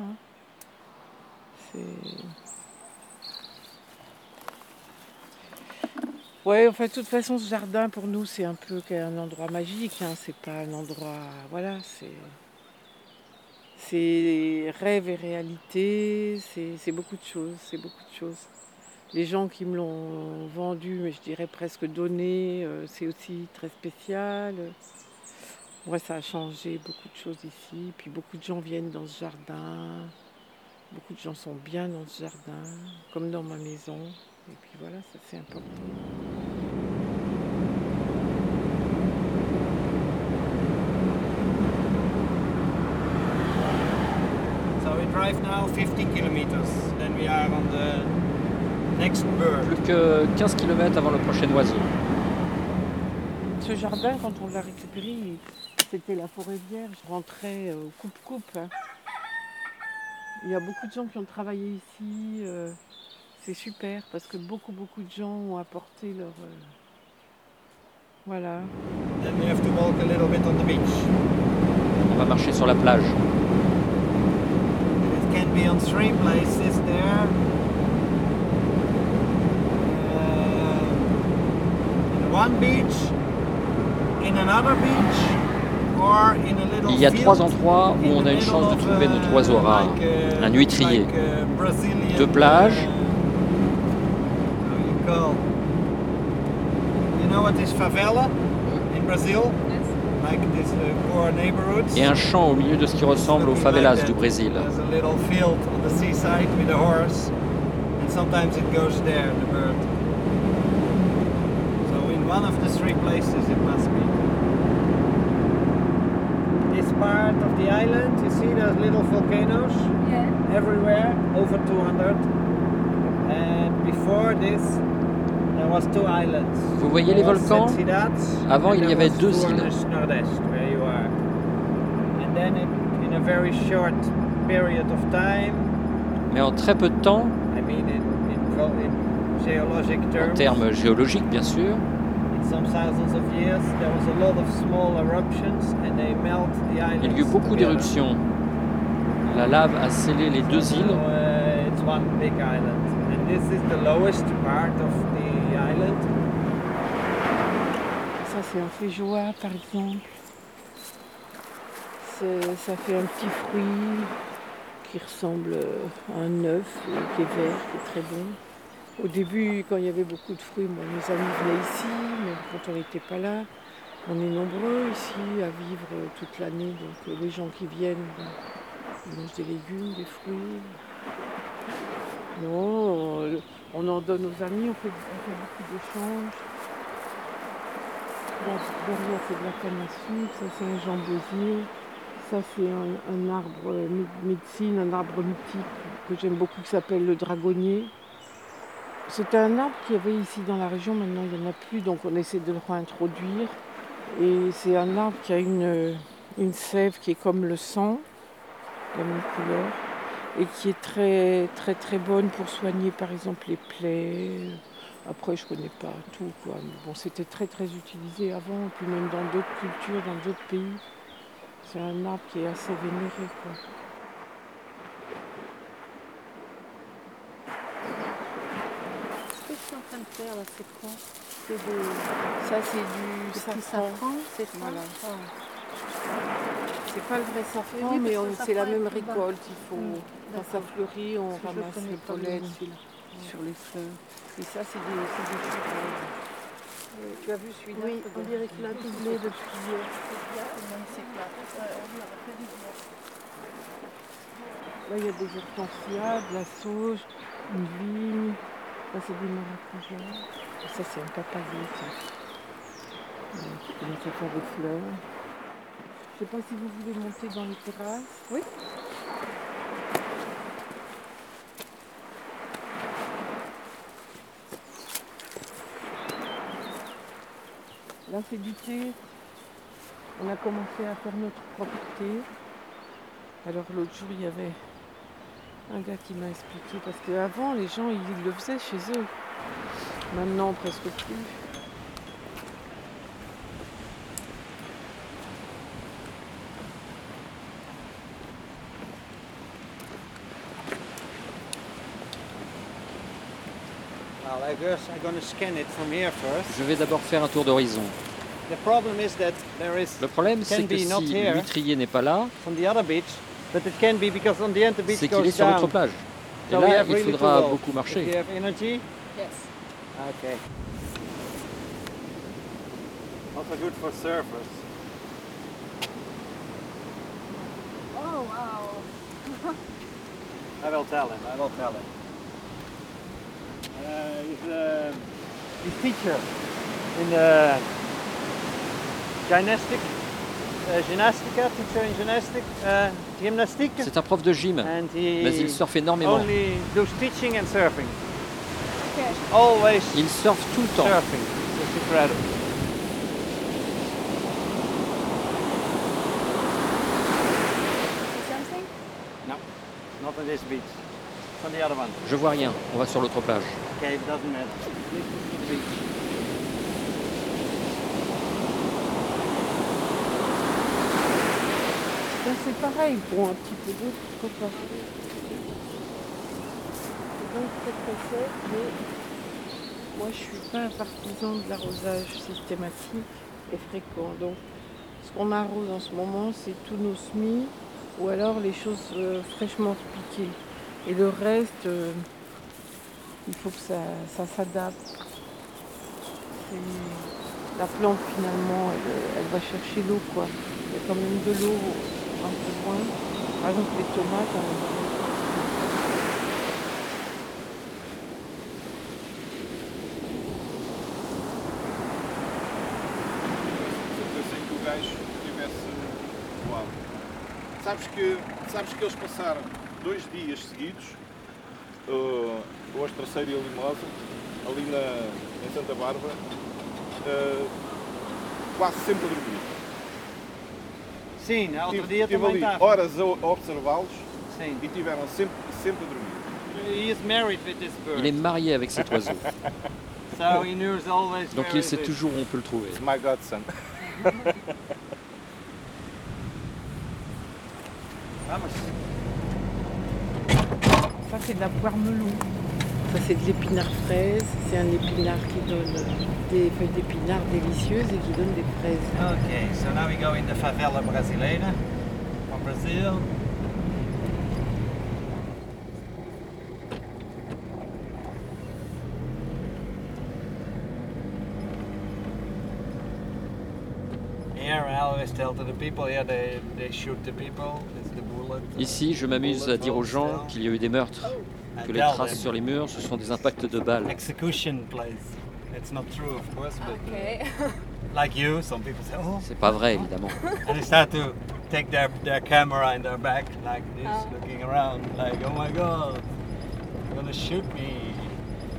hein. Ouais, enfin, de toute façon, ce jardin, pour nous, c'est un peu un endroit magique. Hein, c'est pas un endroit. Voilà, c'est. C'est rêve et réalité, c'est c'est beaucoup de choses, c'est beaucoup de choses. Les gens qui me l'ont vendu, mais je dirais presque donné, euh, c'est aussi très spécial. Ouais, ça a changé beaucoup de choses ici. Puis beaucoup de gens viennent dans ce jardin. Beaucoup de gens sont bien dans ce jardin, comme dans ma maison. Et puis voilà, ça c'est important. So we drive now 50 kilometers, then we are on the next bird. Plus que 15 km avant le prochain oiseau. Ce jardin, quand on l'a récupéré, c'était la forêt vierge. Je rentrais euh, au coupe-coupe. hein. Il y a beaucoup de gens qui ont travaillé ici. euh, c'est super parce que beaucoup, beaucoup de gens ont apporté leur. euh, Voilà. Then we have to walk a little bit on the beach. On va marcher sur la plage. It can be on three places there. Uh, in one beach, in another beach, Il y a trois endroits où on a une chance de trouver notre oiseau rare. Un huîtrier. Deux plages. Et un champ au milieu de ce qui ressemble aux favelas du Brésil. Sometimes it goes there, the bird. So in one of the three places it must be. This part of the island, you see those little volcanoes? Yeah. everywhere, over 200. And before this, there was two islands. Vous voyez les volcans? Avant, il y avait deux Nordest, where you are. And then it, in a very short period of time, Mais en très peu de temps, I mean in, in, in geologic en terms, termes géologiques bien sûr, in some thousands of years, there was a lot of small eruptions il y a eu beaucoup d'éruptions. La lave a scellé les deux îles. uh, it's one big island. And this is the lowest part of the island. Ça, c'est un feijoa, par exemple. Ça fait un petit fruit qui ressemble à un œuf, qui est vert, qui est très bon. Au début, quand il y avait beaucoup de fruits, moi, mes amis venaient ici, mais quand on n'était pas là, On est nombreux ici à vivre toute l'année, donc les gens qui viennent, ils mangent des légumes, des fruits. Non, on en donne aux amis, on fait, beaucoup d'échanges. Derrière, c'est de la canne à sucre, ça c'est un jambosier. Ça c'est un, arbre médecine, un arbre mythique que j'aime beaucoup qui s'appelle le dragonnier. C'est un arbre qu'il y avait ici dans la région, maintenant il n'y en a plus, donc on essaie de le réintroduire. Et c'est un arbre qui a une, une sève qui est comme le sang, la même couleur et qui est très très très bonne pour soigner par exemple les plaies. Après je connais pas tout quoi. bon c'était très très utilisé avant, puis même dans d'autres cultures, dans d'autres pays. C'est un arbre qui est assez vénéré quoi. Ce que je faire là, c'est quoi? C'est de... Ça c'est du safran. C'est ça? Voilà. Ah. C'est pas le vrai safran, mais c'est la même récolte. Il faut, mm. quand ça fleurit, on ramasse le pollen sur les fleurs. Et ça, c'est des, des Tu as vu celui-là Oui, on dirait qu'il a doublé depuis hier. Là, il y a des de la sauge, une vigne. Là, c'est des maracujas. Ça, c'est un papayer, qui commence à faire des fleurs. Je ne sais pas si vous voulez monter dans les terrasses. Oui. Là, c'est du thé. On a commencé à faire notre propre thé. Alors l'autre jour, il y avait un gars qui m'a expliqué, parce qu'avant, les gens, ils le faisaient chez eux. Maintenant, presque plus. Je vais d'abord faire un tour d'horizon. Le problème, c'est que si l'huîtrier n'est pas là, c'est qu'il est sur l'autre plage. Et là, il faudra beaucoup marcher. If you have energy? Yes. Okay. Also good for surfers. Oh wow. I will tell him. I will tell him. Uh, he's, uh, he's teacher in the gymnastic, C'est un prof de gym, and he mais il surfe énormément. Only does teaching and surfing. Okay. Always. Il surfe tout le temps. Surfing. It's incredible. No, not on this beach. On the other one. Je vois rien. On va sur l'autre plage. Okay, it doesn't matter. C'est pareil, pour un petit peu d'eau, pourquoi pas. Donc sec, mais moi je suis pas un partisan de l'arrosage systématique et fréquent. Donc ce qu'on arrose en ce moment, c'est tous nos semis ou alors les choses euh, fraîchement piquées. Et le reste, euh, il faut que ça, s'adapte. La plante finalement, elle, va chercher l'eau quoi. Il y a quand même de l'eau un peu loin. Par exemple les tomates, on Sabes que, sabes que eles passaram dois dias seguidos, uh, o Astraceiro e a Limosa, ali na, em Santa Bárbara, uh, quase sempre a dormir. Sim, outro dia tive também ali horas a, observá-los e tiveram sempre, sempre a dormir. He is married with this bird. Il est marié avec cet oiseau. so he knows always Donc il sait toujours où on peut le trouver. It's my godson. Vamos. Ça, c'est de la poire melon. Ça, c'est de l'épinard fraise. C'est un épinard qui donne des feuilles d'épinard délicieuses et qui donne des fraises. Ok, so now we go in the favela brasileira from Brazil. Ici, je m'amuse à dire aux gens qu'il y a eu des meurtres, que les traces sur les murs, ce sont des impacts de balles. C'est pas vrai, évidemment. take their, their camera in their back like this, oh. looking around, like, oh my god, they're gonna shoot me.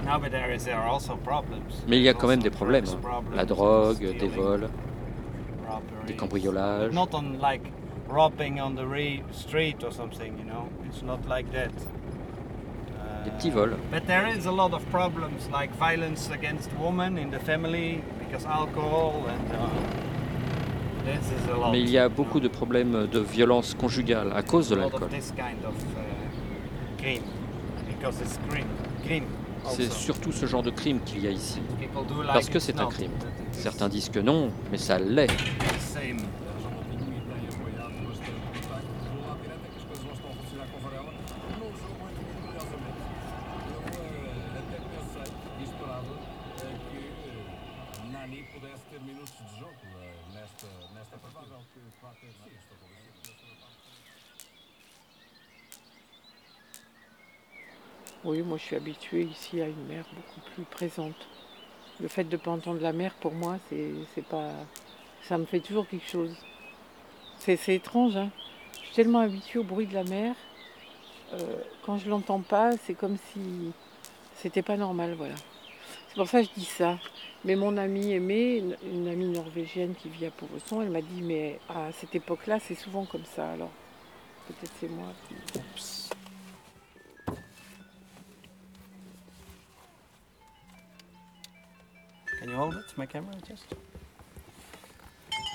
Nowadays there are also problems. Mais il y a quand même des problèmes. Hein. La drogue, des vols, des cambriolages. Not on like robbing on the street or something, you know? It's not like that. Des petits vols. But there is a lot of problems like violence against women in the family because alcohol and uh, mais il y a beaucoup de problèmes de violence conjugale à cause de l'alcool. Uh, c'est surtout ce genre de crime qu'il y a ici. Parce que c'est un crime. Certains disent que non, mais ça l'est. Oui, moi je suis habituée ici à une mer beaucoup plus présente. Le fait de ne pas entendre la mer, pour moi, c'est pas. Ça me fait toujours quelque chose. C'est étrange, hein. Je suis tellement habituée au bruit de la mer. Euh, quand je l'entends pas, c'est comme si c'était pas normal, voilà. C'est pour ça que je dis ça. Mais mon amie aimée, une, amie norvégienne qui vit à Pauveson, elle m'a dit mais à cette époque-là, c'est souvent comme ça. Alors peut-être c'est moi qui. Can you hold it, my camera, just?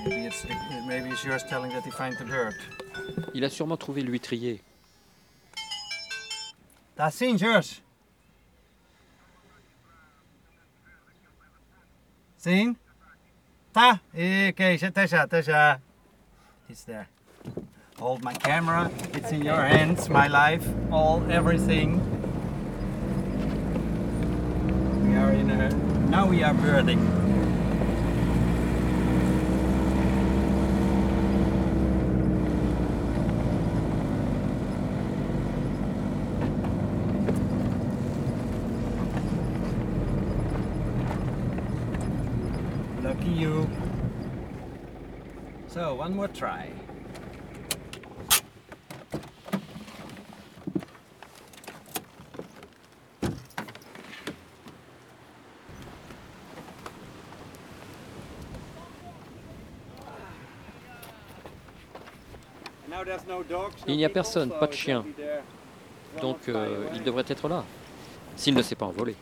Maybe it's, maybe it's yours telling that he finds the bird. Il a sûrement trouvé l'huîtrier. That's in yours. Seen? Ta? Okay, tá já, tá. It's there. Hold my camera. It's in your hands, my life, all, everything. We are in a Now we are birding. Lucky you. So, one more try. Il n'y a personne, pas de chien. Donc euh, il devrait être là, s'il ne s'est pas envolé.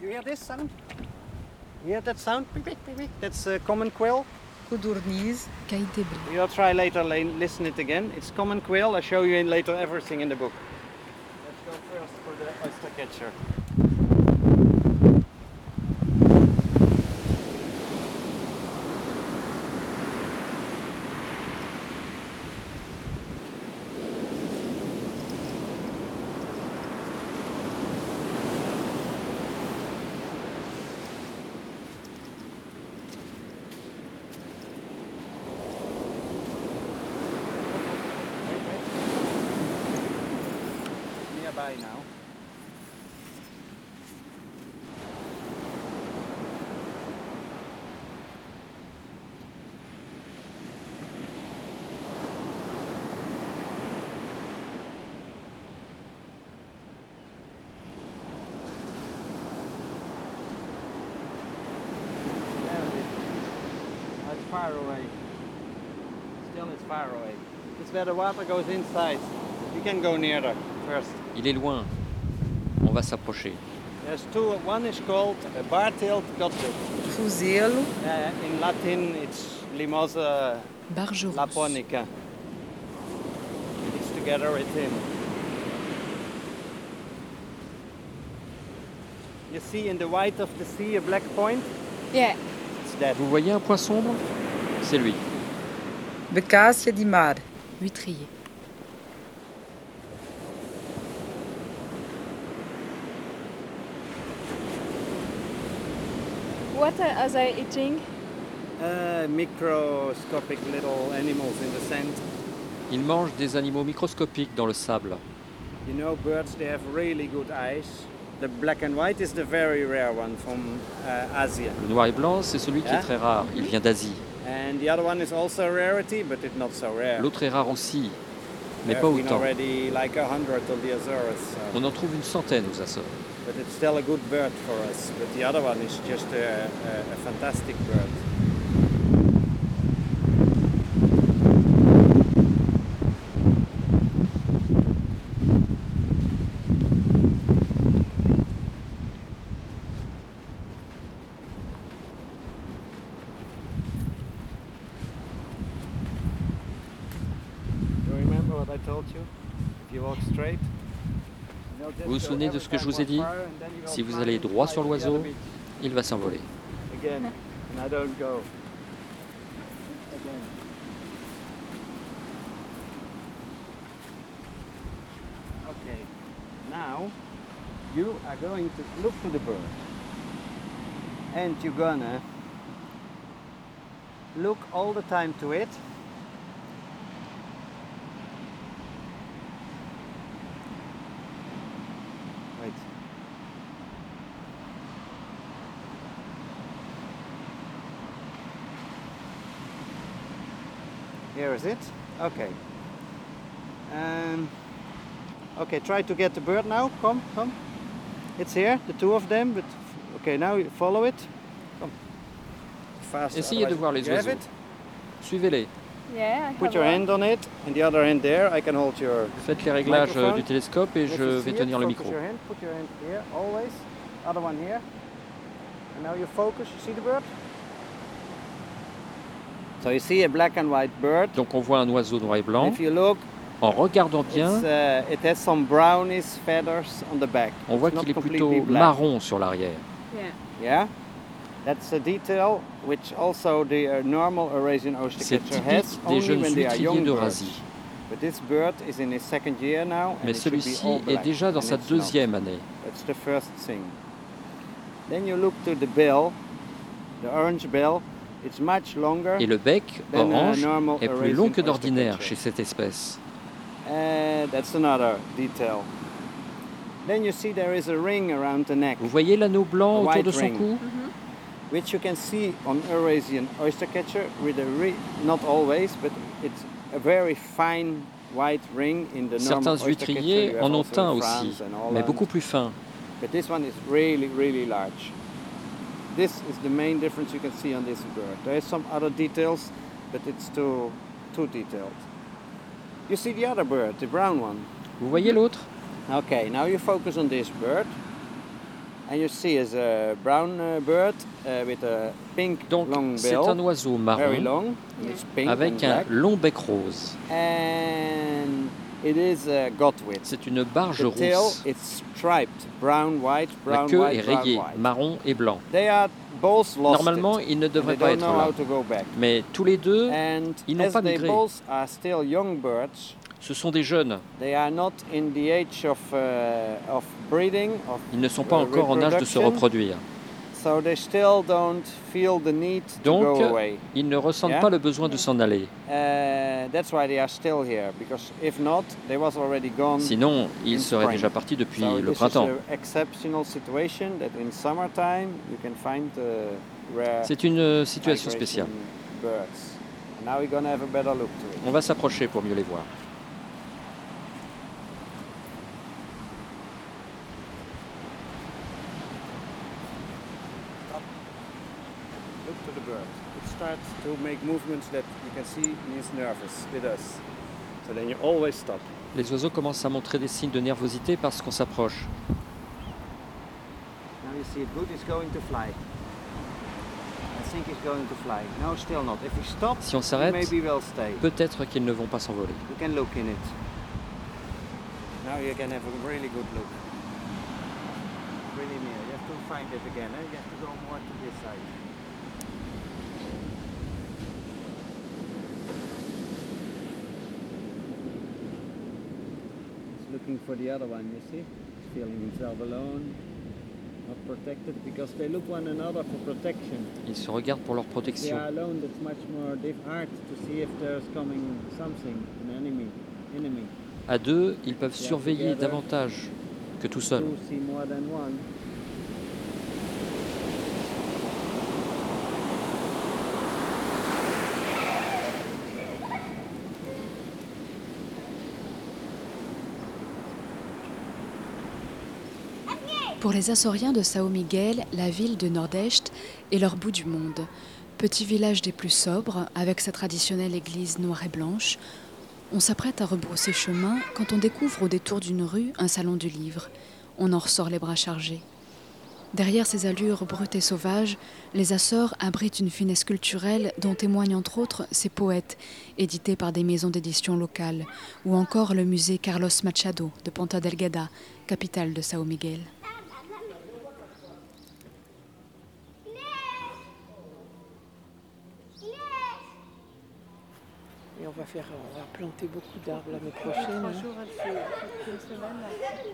You hear this sound? You hear that sound? That's a common quail? Codorniz, You'll try later, listen it again. It's common quail. I'll show you in later everything in the book. Let's go first for the oyster catcher. Far away. Still it's far away. It's where the water goes inside. You can go nearer first. Il est loin. On va s'approcher. There's two. One is called a bar-tailed godwit. Fuzelo. Uh, in Latin, it's Limosa laponica. It's together with him. You see in the white of the sea a black point? Yeah. It's that. Vous voyez un point sombre? C'est lui. Becassia di mar. Huîtrier. What are they eating? Uh, microscopic little animals in the sand. Ils mangent des animaux microscopiques dans le sable. You know, birds they have really good eyes. The black and white is the very rare one from uh, Asia. Le noir et blanc, c'est celui qui est Yeah. très rare. Il vient d'Asie. And the other one is also a rarity, but it's not so rare. L'autre est rare aussi, mais pas autant. On en trouve une centaine aux Açores. but it's still a good bird for us. But the other one is just a, a, a fantastic bird. You remember what I told you? If you walk straight, they'll just Vous vous souvenez de ce que je vous ai dit Si vous allez droit sur l'oiseau, il va s'envoler. Now you are going to look to the bird. And you're gonna look all the time to it. Here is it. Okay. Um, okay, try to get the bird now. Come, come. It's here, the two of them. But okay, now you follow it. Come. Fast. Essayez de voir les you oiseaux. it? Suivez-les. Yeah, I Put your one. hand on it, and the other hand there. I can hold your. Faites les réglages Microphone. du télescope et If je you vais see tenir it, le focus micro. Your hand, put your hand here, always. Other one here. And now you focus. You see the bird? So you see a black and white bird. Donc on voit un oiseau noir et blanc. If you look, En regardant bien, uh, it has some brownish feathers on the back. on voit qu'il est plutôt black. marron sur l'arrière. Yeah. Yeah, that's a detail which also the uh, normal Eurasian C'est oystercatcher has only jeunes when they are young birds. But this bird is in his second year now, and Mais celui-ci est déjà dans sa deuxième année. That's the first thing. Then you look to the bill, the orange bill. It's much longer. Et le bec, orange, normal est plus long que d'ordinaire chez cette espèce. Uh, that's another detail. Then you see there is a ring around the neck. Vous voyez l'anneau blanc autour de son cou which you can see on Eurasian oystercatcher with a re- not always, but it's a very fine white ring in the normal Certains huîtriers en ont un aussi, mais beaucoup plus fin. But this one is really, really large. This is the main difference you can see on this bird. There is some other details, but it's too too detailed. You see the other bird, the brown one. Vous voyez l'autre Okay, now you focus on this bird. And you see it's a brown uh, bird uh, with a pink Donc long c'est un oiseau very marron long. and It's pink avec and un black. long bec rose. And it is a godwit. C'est une barge rousse. it's striped, brown, white, La queue est rayée, marron et blanc. They are both lost Normalement, ils ne devraient they pas être là. Mais tous les deux, ils n'ont as pas migré. both are still young birds, ce sont des jeunes. they are not in the age of uh, Ils ne sont pas uh, encore en âge de se reproduire. So they still don't feel the need to Donc, go away. ils ne ressentent Yeah? pas le besoin de s'en aller. That's why they are still here, because if not, they was already gone. Sinon, ils seraient spring. déjà partis depuis so le printemps. is an exceptional situation that in summertime you can find rare C'est une euh, situation spéciale. birds. And now we're gonna have a better look to it. On va s'approcher pour mieux les voir. Look to the bird. It starts to make movements that you can see he's nervous with us. So then you always stop. Les oiseaux commencent à montrer des signes de nervosité parce qu'on s'approche. Now you see it good, it's going to fly. I think it's going to fly. No, still not. If we stop, Si on s'arrête, maybe we'll stay. peut-être qu'ils ne vont pas s'envoler. You can look in it. Now you can have a really good look. Really near. You have to find it again. Eh? You have to go more to this side. Looking for the other one, you see? He's feeling himself alone. Ils se regardent pour leur protection. À deux, ils peuvent surveiller davantage que tout seul. Pour les Açoriens de Sao Miguel, la ville de Nordeste est leur bout du monde. Petit village des plus sobres, avec sa traditionnelle église noire et blanche, on s'apprête à rebrousser chemin quand on découvre au détour d'une rue un salon du livre. On en ressort les bras chargés. Derrière ces allures brutes et sauvages, les Açores abritent une finesse culturelle dont témoignent entre autres ces poètes, édités par des maisons d'édition locales, ou encore le musée Carlos Machado de Ponta Delgada, capitale de Sao Miguel. On va faire, on va planter beaucoup d'arbres l'année prochaine.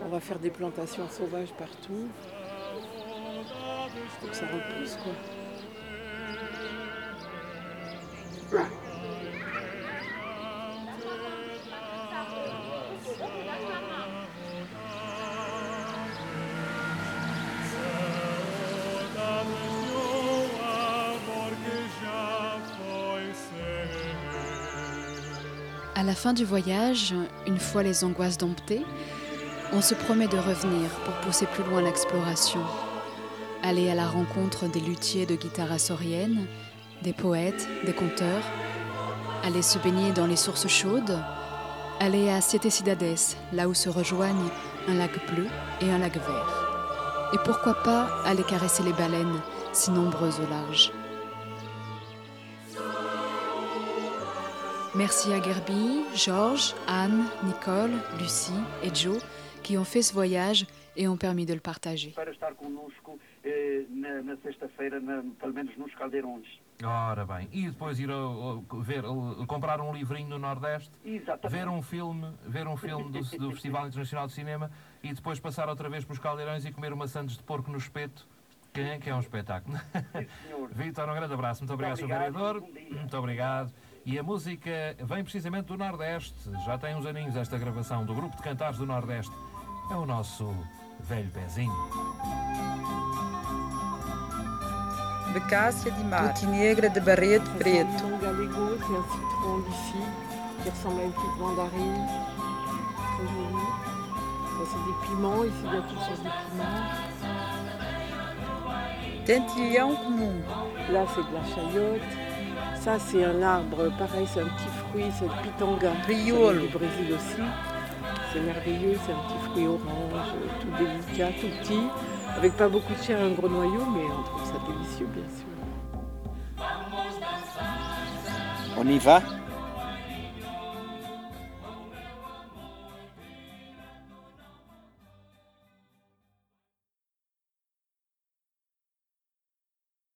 On va faire des plantations sauvages partout. Pour que ça repousse quoi. À la fin du voyage, une fois les angoisses domptées, on se promet de revenir pour pousser plus loin l'exploration. Aller à la rencontre des luthiers de guitare açorienne, des poètes, des conteurs, aller se baigner dans les sources chaudes, aller à Siete là où se rejoignent un lac bleu et un lac vert. Et pourquoi pas aller caresser les baleines, si nombreuses au large. Merci à Gerby, Georges, Anne, Nicole, Lucie et Joe qui ont fait ce voyage et ont permis de le partager. Eh, na, sexta-feira, pelo menos nos caldeirões. Ora bem, e depois ir a, ver, comprar um livrinho no Nordeste, Exatamente. ver um filme, ver um filme do, do Festival Internacional de Cinema e depois passar outra vez pelos caldeirões e comer uma sandes de porco no espeto, que é, que é um espetáculo. Vitor, um grande abraço. Muito obrigado, Sr. Vereador. Muito obrigado. E a música vem precisamente do Nordeste. Já tem uns aninhos esta gravação do Grupo de Cantares do Nordeste. É o nosso velho pezinho. Becassia de Mate Negra de Barreto Preto. Qui ressemble à une petite mandarine. Très joli. Ça, c'est des piments. Ici, il y a toutes sortes de piments. Tentillon comum. Là, c'est de la chayote. Ça, c'est un arbre, pareil, c'est un petit fruit, c'est le pitanga. Riol. du Brésil aussi. C'est merveilleux, c'est un petit fruit orange, tout délicat, tout petit, avec pas beaucoup de chair, un gros noyau, mais on trouve ça délicieux, bien sûr. On y va?